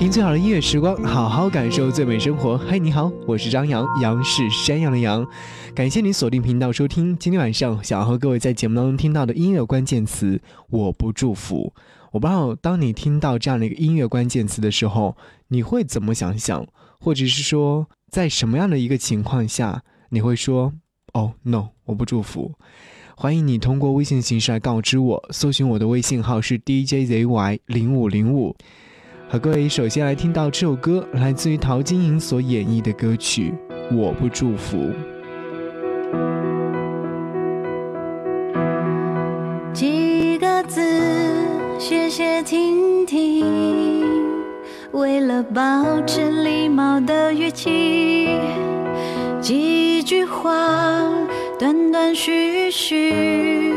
听最好的音乐时光，好好感受最美生活。嘿，你好，我是张扬，杨是山羊的羊。感谢你锁定频道收听。今天晚上想要和各位在节目当中听到的音乐关键词，我不祝福。我不知道当你听到这样的一个音乐关键词的时候，你会怎么想想，或者是说在什么样的一个情况下你会说哦，no，我不祝福。欢迎你通过微信形式来告知我，搜寻我的微信号是 DJZY 零五零五。和各位首先来听到这首歌，来自于陶晶莹所演绎的歌曲《我不祝福》。几个字，写写听听，为了保持礼貌的语气。几句话，断断续续，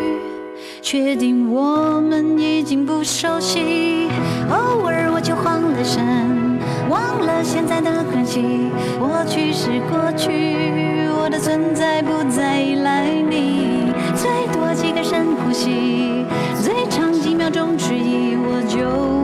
确定我们已经不熟悉。偶尔我就慌了神，忘了现在的关系。过去是过去，我的存在不再依赖你。最多几个深呼吸，最长几秒钟迟疑，我就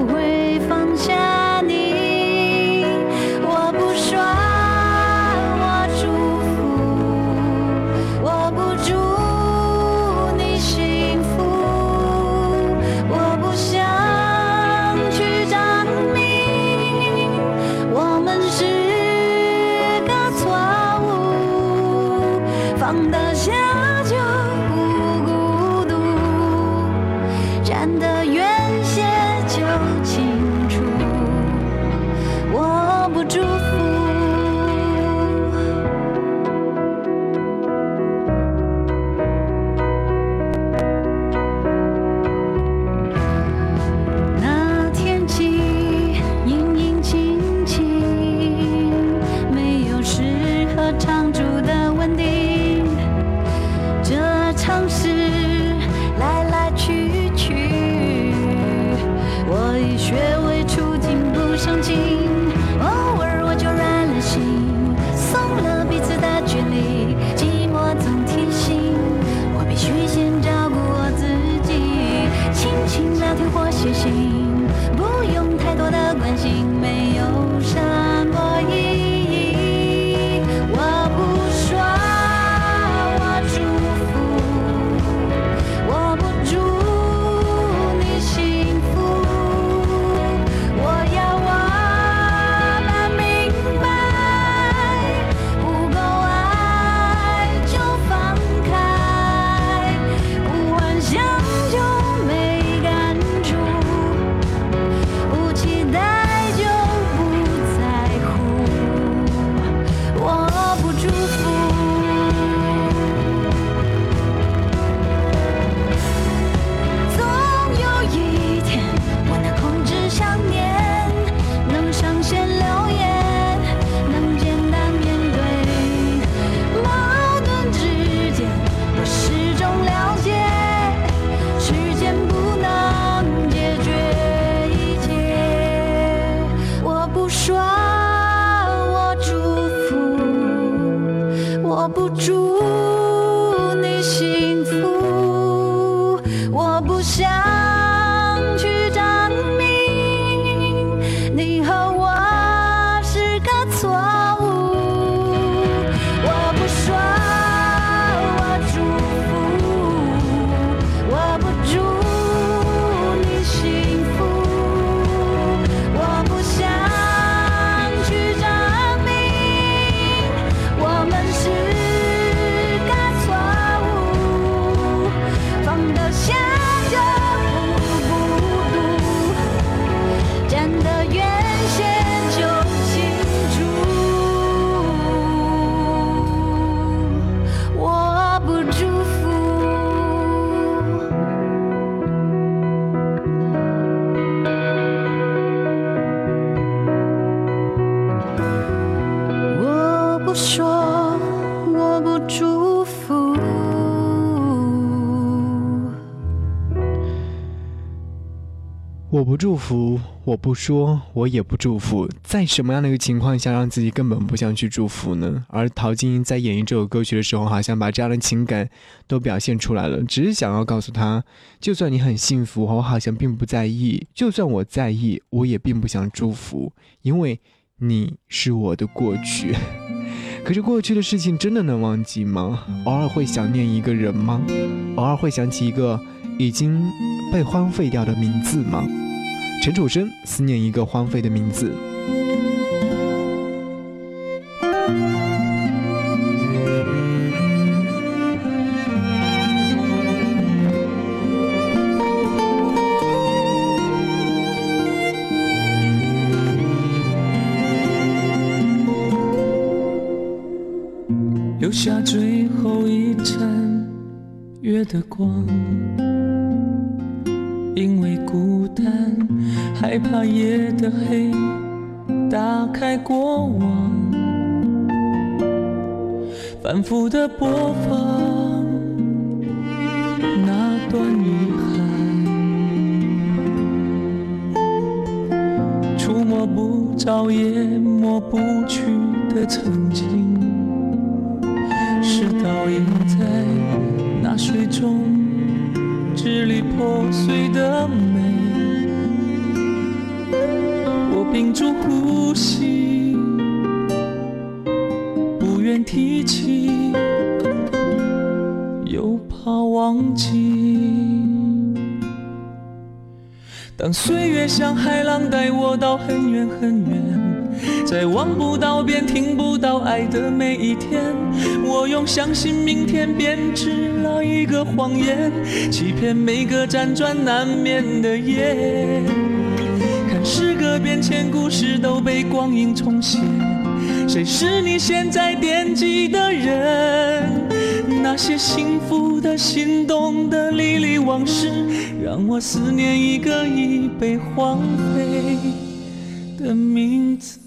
我不祝福，我不说，我也不祝福。在什么样的一个情况下，让自己根本不想去祝福呢？而陶晶莹在演绎这首歌曲的时候，好像把这样的情感都表现出来了，只是想要告诉他，就算你很幸福，我好像并不在意；就算我在意，我也并不想祝福，因为你是我的过去。可是过去的事情真的能忘记吗？偶尔会想念一个人吗？偶尔会想起一个已经被荒废掉的名字吗？陈楚生思念一个荒废的名字。的播放那段遗憾，触摸不着也抹不去的曾经。是倒映在那水中支离破碎的美。我屏住呼吸，忘记。当岁月像海浪带我到很远很远，在望不到边、听不到爱的每一天，我用相信明天编织了一个谎言，欺骗每个辗转难眠的夜。看时隔变迁，故事都被光阴重写，谁是你现在惦记的人？那些幸福的、心动的、历历往事，让我思念一个已被荒废的名字。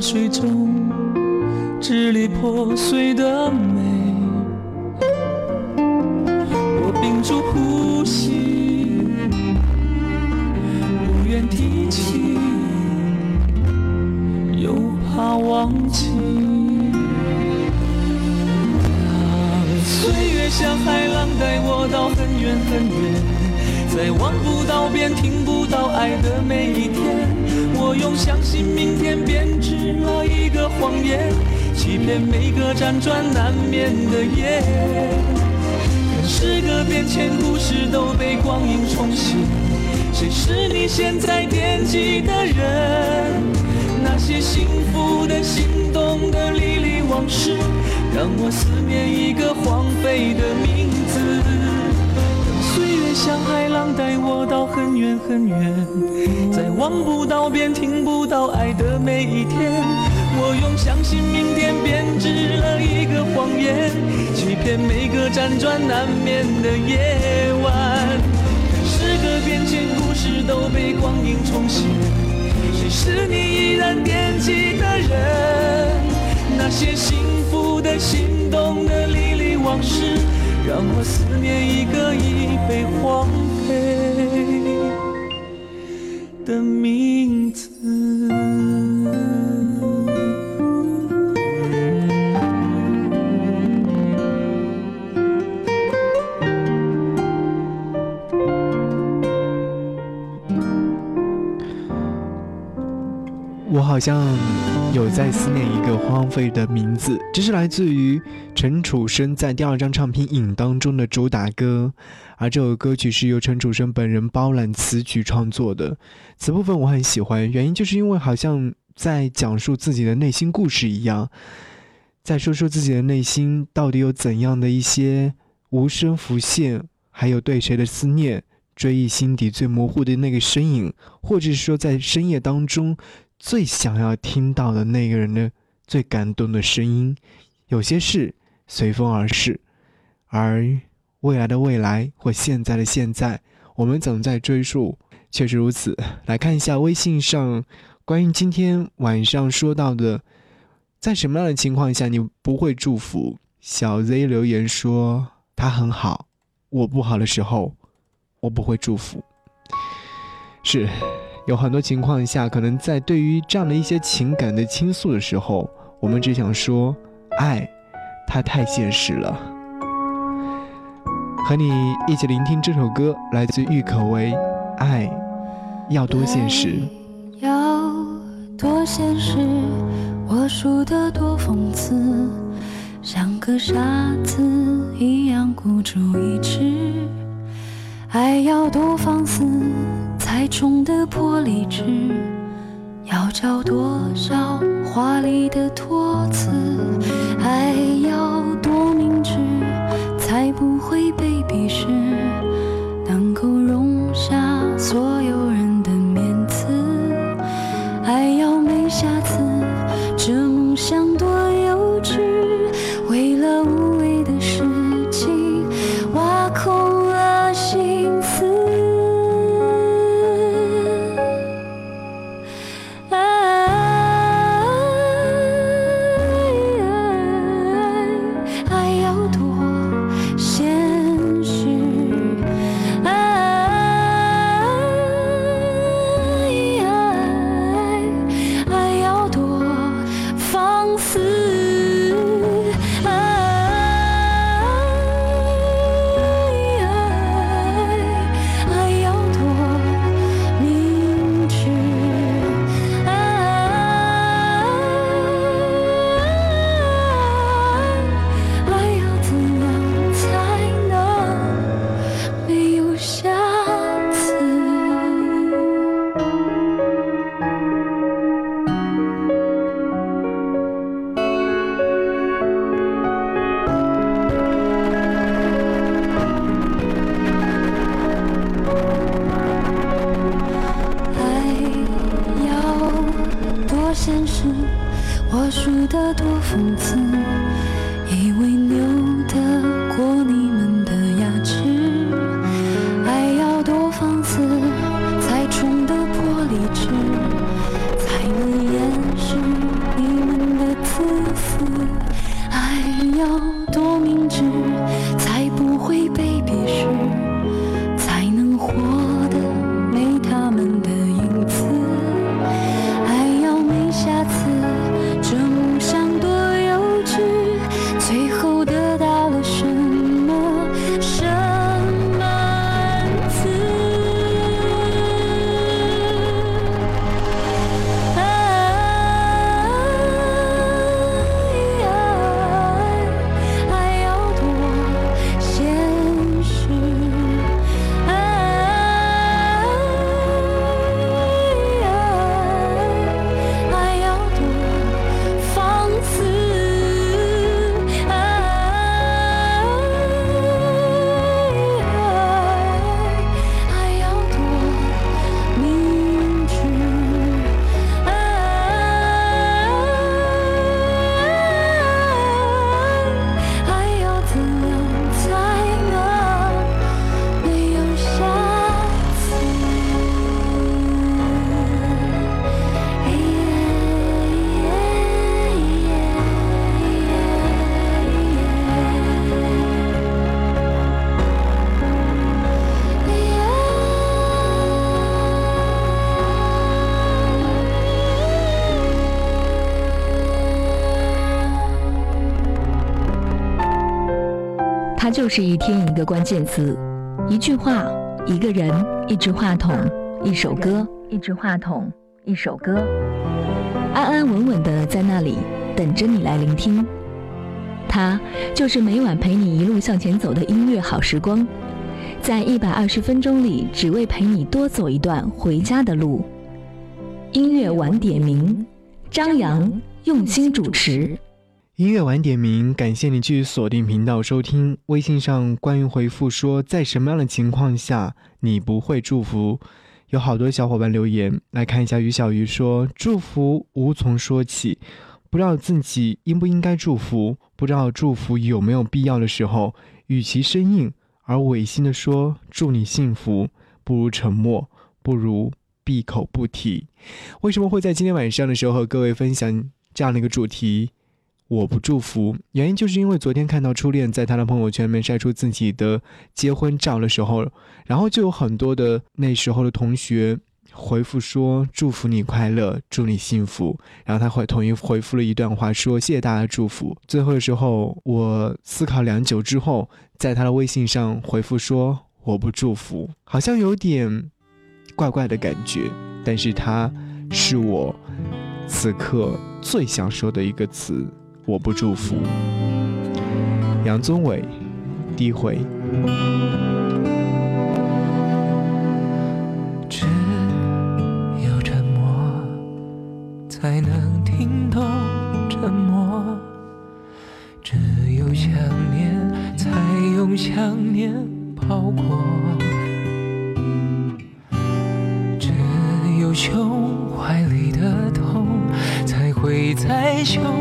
水中支离破碎的梦。现在惦记的人？那些幸福的、心动的、历历往事，让我思念一个荒废的名字。当岁月像海浪带我到很远很远，在望不到边、听不到爱的每一天，我用相信明天编织了一个谎言，欺骗每个辗转难眠的夜晚。人间，故事都被光阴重写。谁是你依然惦记的人？那些幸福的、心动的、历历往事，让我思念一个已被荒废的名字。好像有在思念一个荒废的名字，这是来自于陈楚生在第二张唱片《影》当中的主打歌，而这首歌曲是由陈楚生本人包揽词曲创作的。此部分我很喜欢，原因就是因为好像在讲述自己的内心故事一样，在说说自己的内心到底有怎样的一些无声浮现，还有对谁的思念，追忆心底最模糊的那个身影，或者是说在深夜当中。最想要听到的那个人的最感动的声音，有些事随风而逝，而未来的未来或现在的现在，我们总在追溯，确实如此。来看一下微信上关于今天晚上说到的，在什么样的情况下你不会祝福？小 Z 留言说他很好，我不好的时候，我不会祝福。是。有很多情况下，可能在对于这样的一些情感的倾诉的时候，我们只想说，爱，它太现实了。和你一起聆听这首歌，来自郁可唯，《爱要多现实》。要多现实，我输得多讽刺，像个傻子一样孤注一掷。爱要多放肆，才宠得破理智；要找多少华丽的托词，爱要多明智，才不会被鄙视，能够容下所有人的面子。爱要没瑕疵，这梦想多就是一天一个关键词，一句话，一个人，一支话筒，一首歌，一支话筒，一首歌。安安稳稳的在那里等着你来聆听。它就是每晚陪你一路向前走的音乐好时光，在一百二十分钟里，只为陪你多走一段回家的路。音乐晚点名，张扬用心主持。音乐晚点名，感谢你继续锁定频道收听。微信上关于回复说，在什么样的情况下你不会祝福？有好多小伙伴留言，来看一下。于小鱼说，祝福无从说起，不知道自己应不应该祝福，不知道祝福有没有必要的时候，与其生硬而违心的说祝你幸福，不如沉默，不如闭口不提。为什么会在今天晚上的时候和各位分享这样的一个主题？我不祝福，原因就是因为昨天看到初恋在他的朋友圈里面晒出自己的结婚照的时候，然后就有很多的那时候的同学回复说祝福你快乐，祝你幸福。然后他会统一回复了一段话，说谢谢大家祝福。最后的时候，我思考良久之后，在他的微信上回复说我不祝福，好像有点怪怪的感觉，但是他是我此刻最想说的一个词。我不祝福。杨宗纬，低回。只有沉默，才能听懂沉默；只有想念，才用想念包裹；只有胸怀里的痛，才会在胸。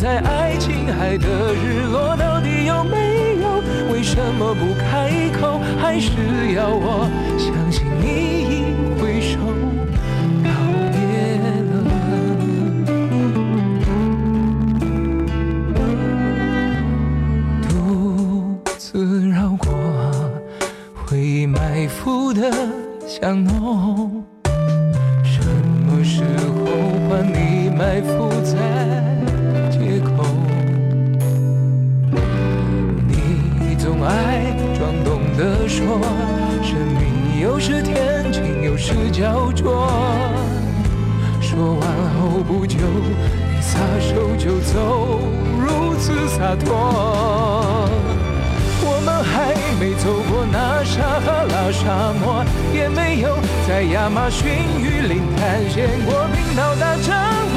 在爱琴海的日落，到底有没有？为什么不开口？还是要我相信你已挥手告别了？独自绕过回忆埋伏的巷弄，见过冰岛大帐篷，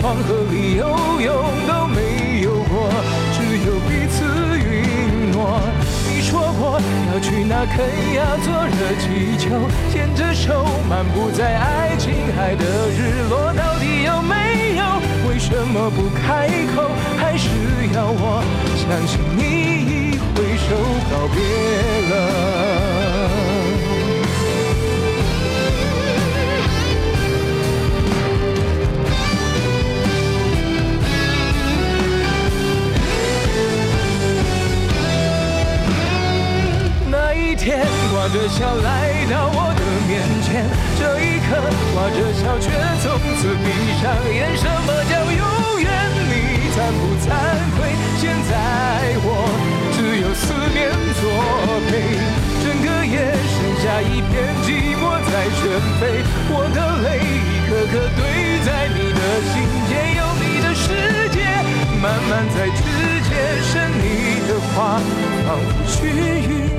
黄河里游泳都没有过，只有彼此允诺。你说过要去那肯亚坐热气球，牵着手漫步在爱琴海的日落，到底有没有？为什么不开口？还是要我相信你已挥手告别了？天挂着笑来到我的面前，这一刻挂着笑，却从此闭上眼。什么叫永远？你惭不惭愧？现在我只有思念作陪，整个夜剩下一片寂寞在喧飞。我的泪一颗颗堆在你的心间，有你的世界，慢慢在指尖生你的话，仿佛须臾。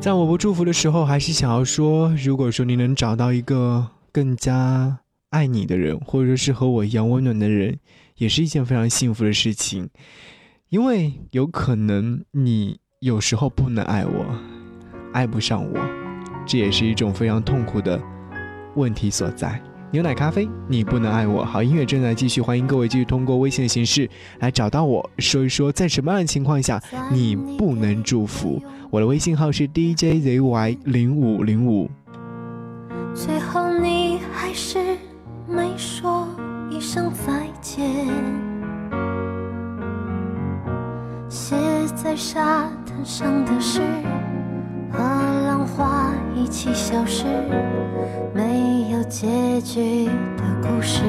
在我不祝福的时候，还是想要说，如果说你能找到一个更加爱你的人，或者说是和我一样温暖的人。也是一件非常幸福的事情。因为有可能你有时候不能爱我，爱不上我，这也是一种非常痛苦的问题所在。牛奶咖啡，你不能爱我。好音乐正在继续，欢迎各位继续通过微信的形式来找到我，说一说在什么样的情况下你不能祝福。我的微信号是 DJZY 零五零五。最后你还是没说一声再见，写在沙滩上的诗和浪花一起消失，没有结局的故事。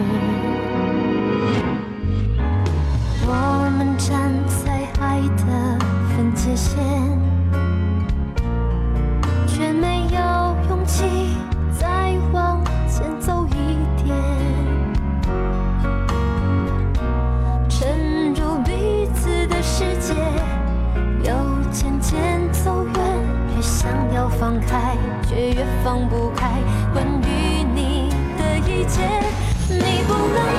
越放不开。关于你的一切，你不能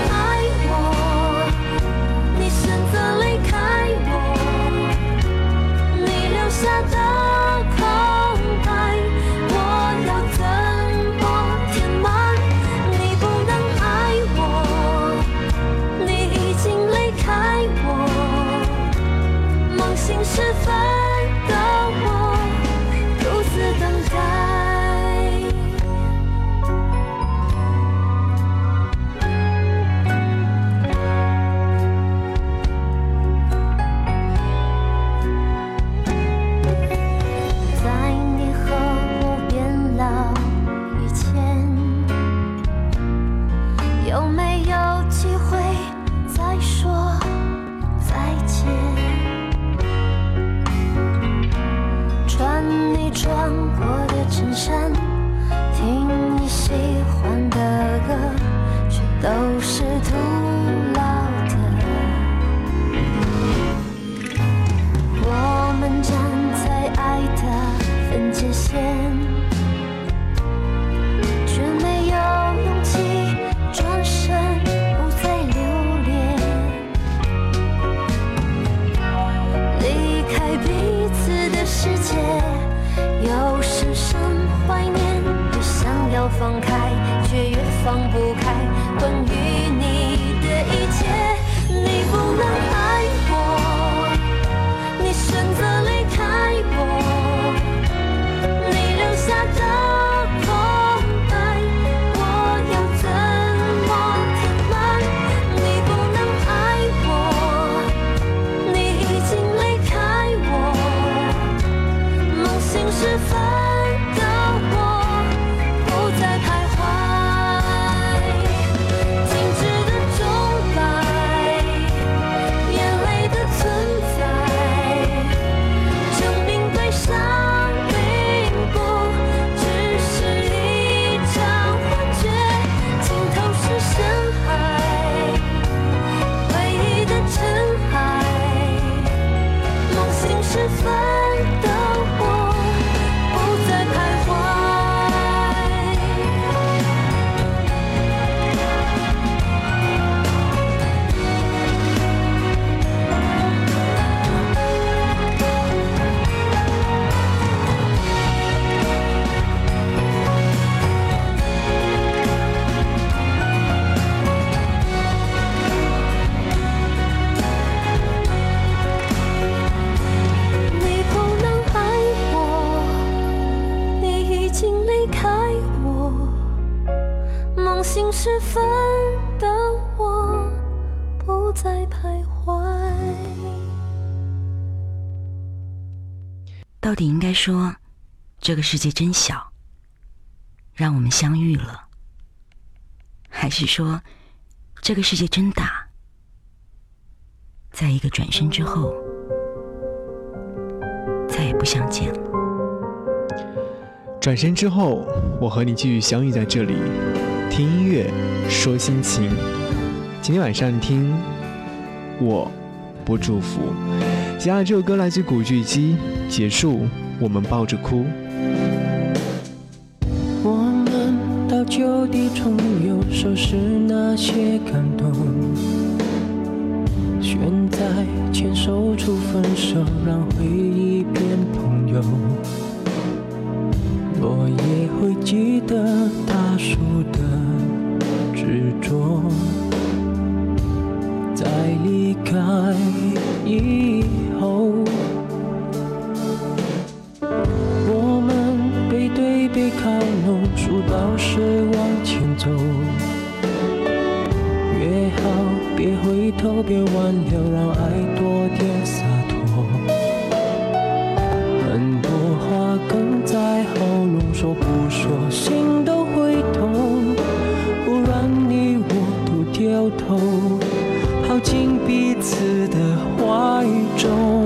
放开，却越放不开。关于这个世界真小，让我们相遇了，还是说，这个世界真大，在一个转身之后，再也不相见了。转身之后，我和你继续相遇在这里，听音乐，说心情。今天晚上听，我不祝福。接下来这首歌来自古巨基，《结束我们抱着哭。我们到旧地重游，收拾那些感动。选在牵手处分手，让回忆变朋友。落叶会记得大树的执着，在离开以后，靠拢，数到十往前走。约好别回头，别挽留，让爱多点洒脱。很多话哽在喉咙，说不说，心都会痛。不然你我都掉头，跑进彼此的怀中。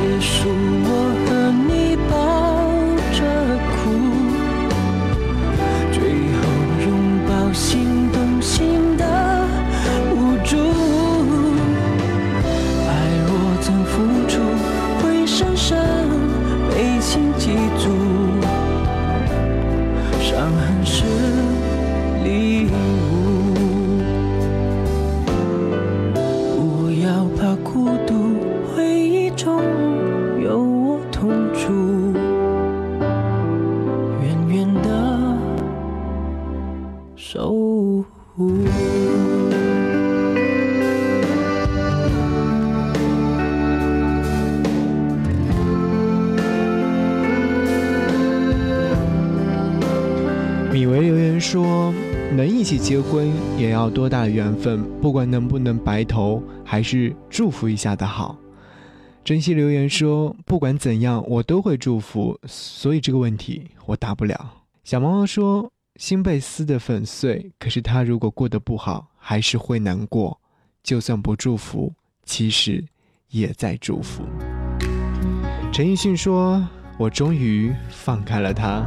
结束，也要多大的缘分？不管能不能白头，还是祝福一下的好。”珍惜留言说：“不管怎样，我都会祝福，所以这个问题我答不了。”小毛毛说：“心被撕得粉碎，可是他如果过得不好，还是会难过。就算不祝福，其实也在祝福。”陈奕迅说：“我终于放开了他。”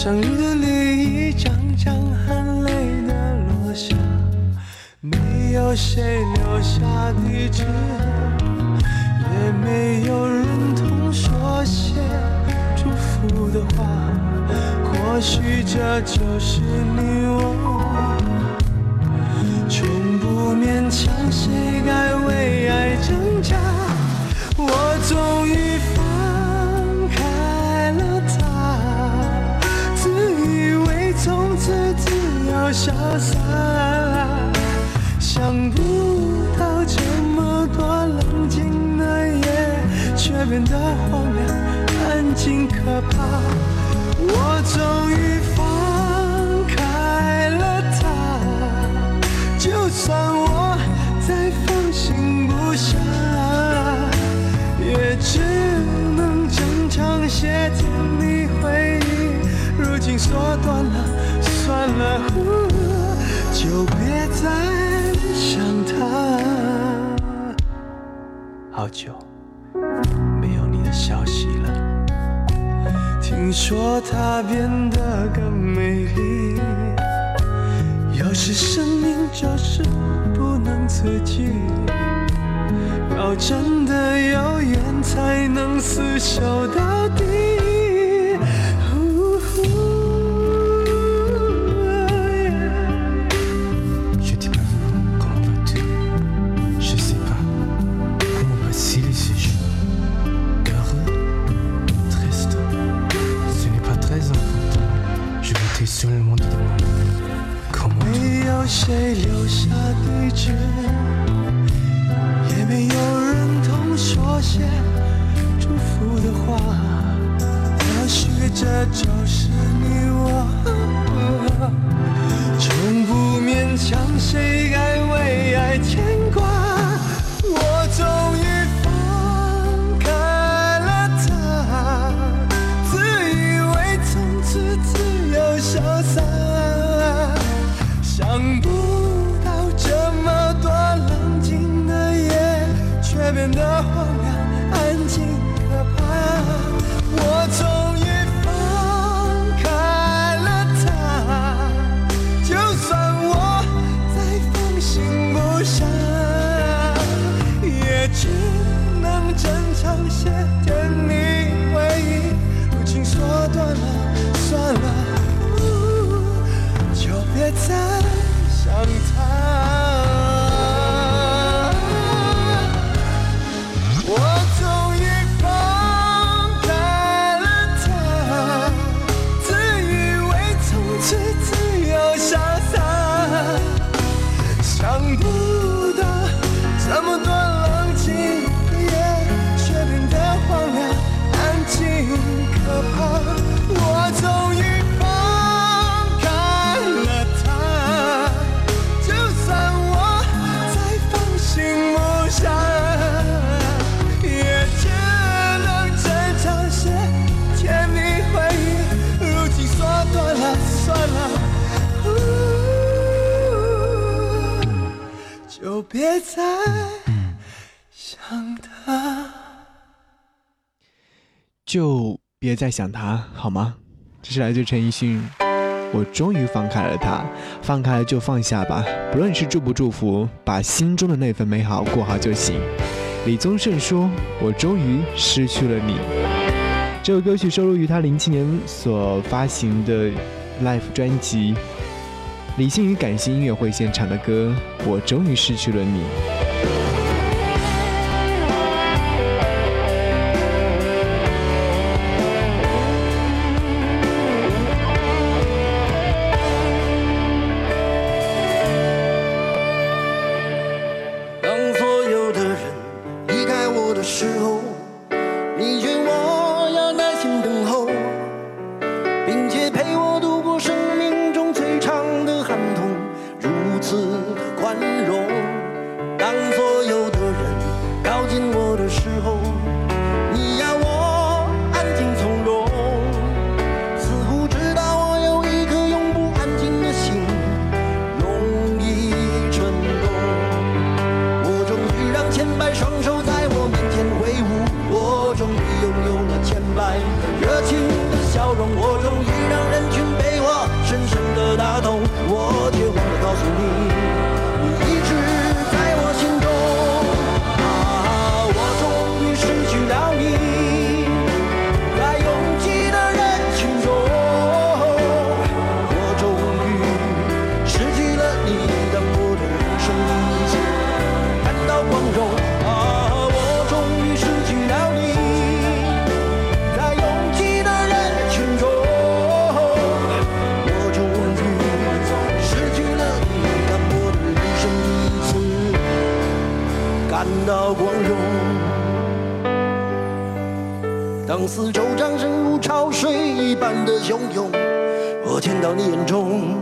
生日的礼，一张张含泪的落下，没有谁留下地址，也没有人同说些祝福的话，或许这就是你。好久。没有你的消息了。听说他变得更美丽。有时生命就是不能自己要真的有缘才能厮守到底。不想也只能珍藏些甜蜜回忆。如今说断了算了就别再想他别再想他。就别再想他好吗？这是来自陈奕迅我终于放开了他放开了就放下吧。不论是祝不祝福把心中的那份美好过好就行。李宗盛说我终于失去了你。这首歌曲收录于他零七年所发行的 life 专辑理性与感性音乐会现场的歌，我终于失去了你。我见到你眼中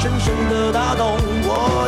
深深的打动，我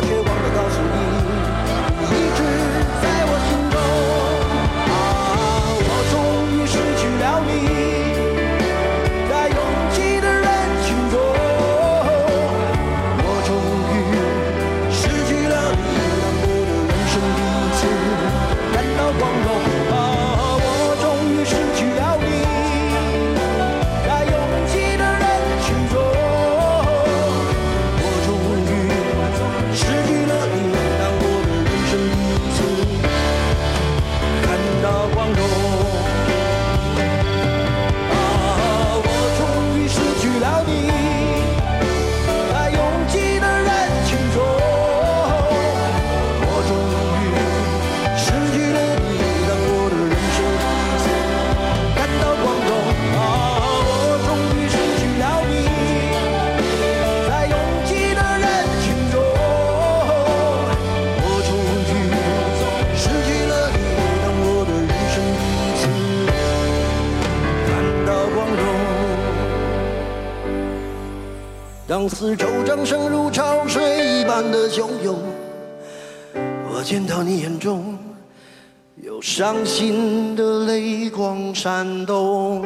当四周掌声如潮水一般的汹涌，我见到你眼中有伤心的泪光闪动。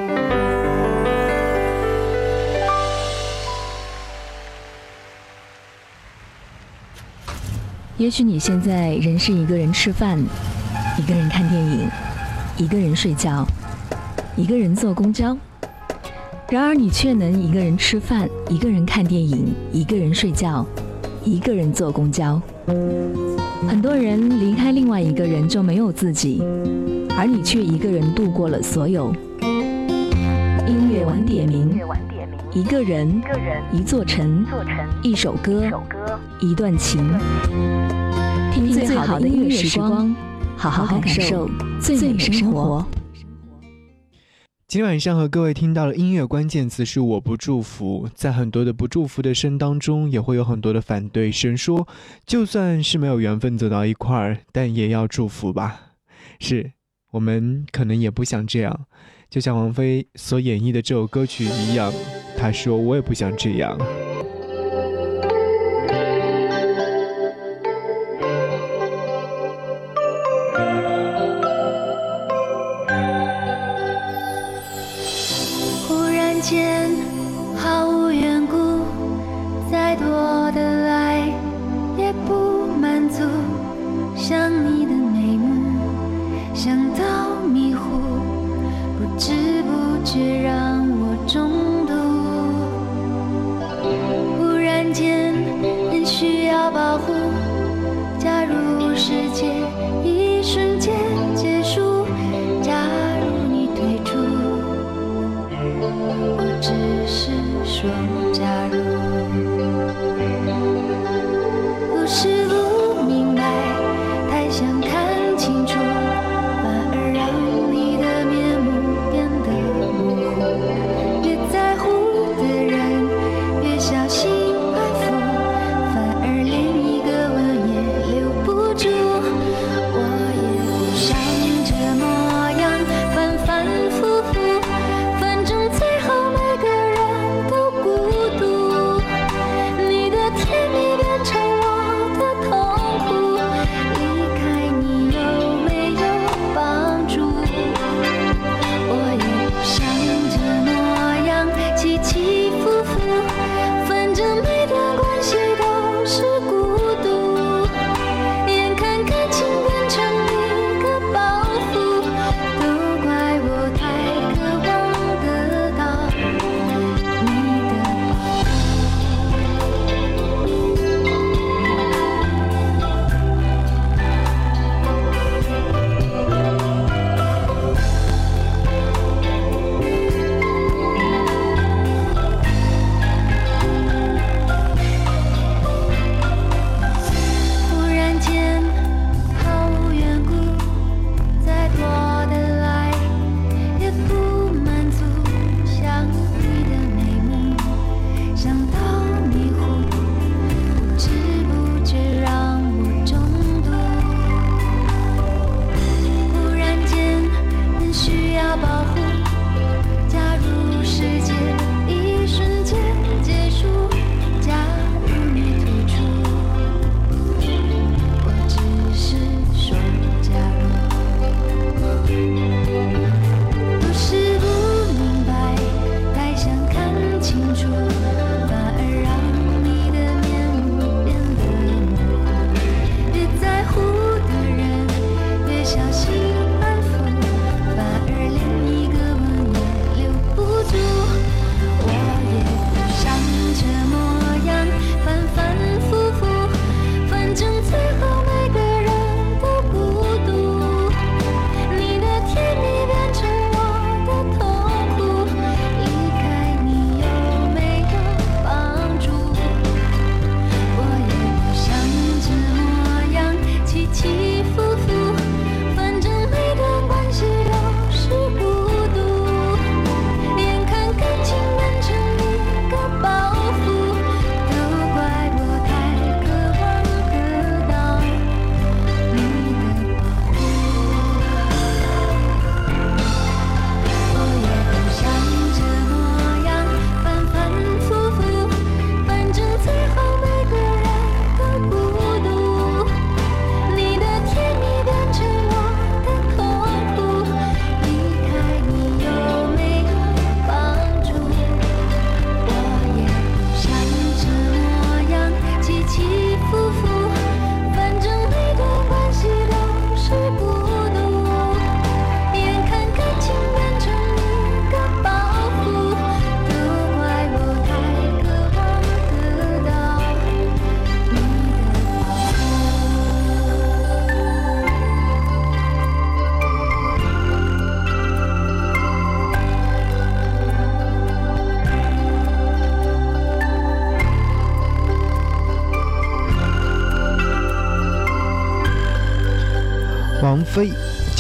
也许你现在仍是一个人吃饭，一个人看电影，一个人睡觉，一个人坐公交。然而，你却能一个人吃饭，一个人看电影，一个人睡觉，一个人坐公交。很多人离开另外一个人就没有自己，而你却一个人度过了所有。音乐晚点名，一个人，一座城，一首歌，一段情。听最好的音乐时光，好好感受最美生活。今天晚上和各位听到的音乐关键词是“我不祝福”。在很多的不祝福的声当中，也会有很多的反对声，说就算是没有缘分走到一块儿，但也要祝福吧。是我们可能也不想这样，就像王菲所演绎的这首歌曲一样，她说我也不想这样。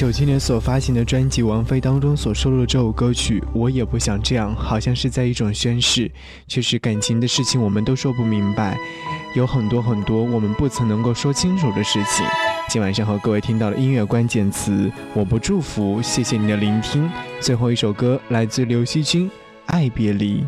九七年所发行的专辑《王菲》当中所收录的这首歌曲，我也不想这样，好像是在一种宣誓，却是感情的事情我们都说不明白，有很多很多我们不曾能够说清楚的事情。今晚上和各位听到的音乐关键词，我不祝福，谢谢你的聆听。最后一首歌来自刘惜君，《爱别离》。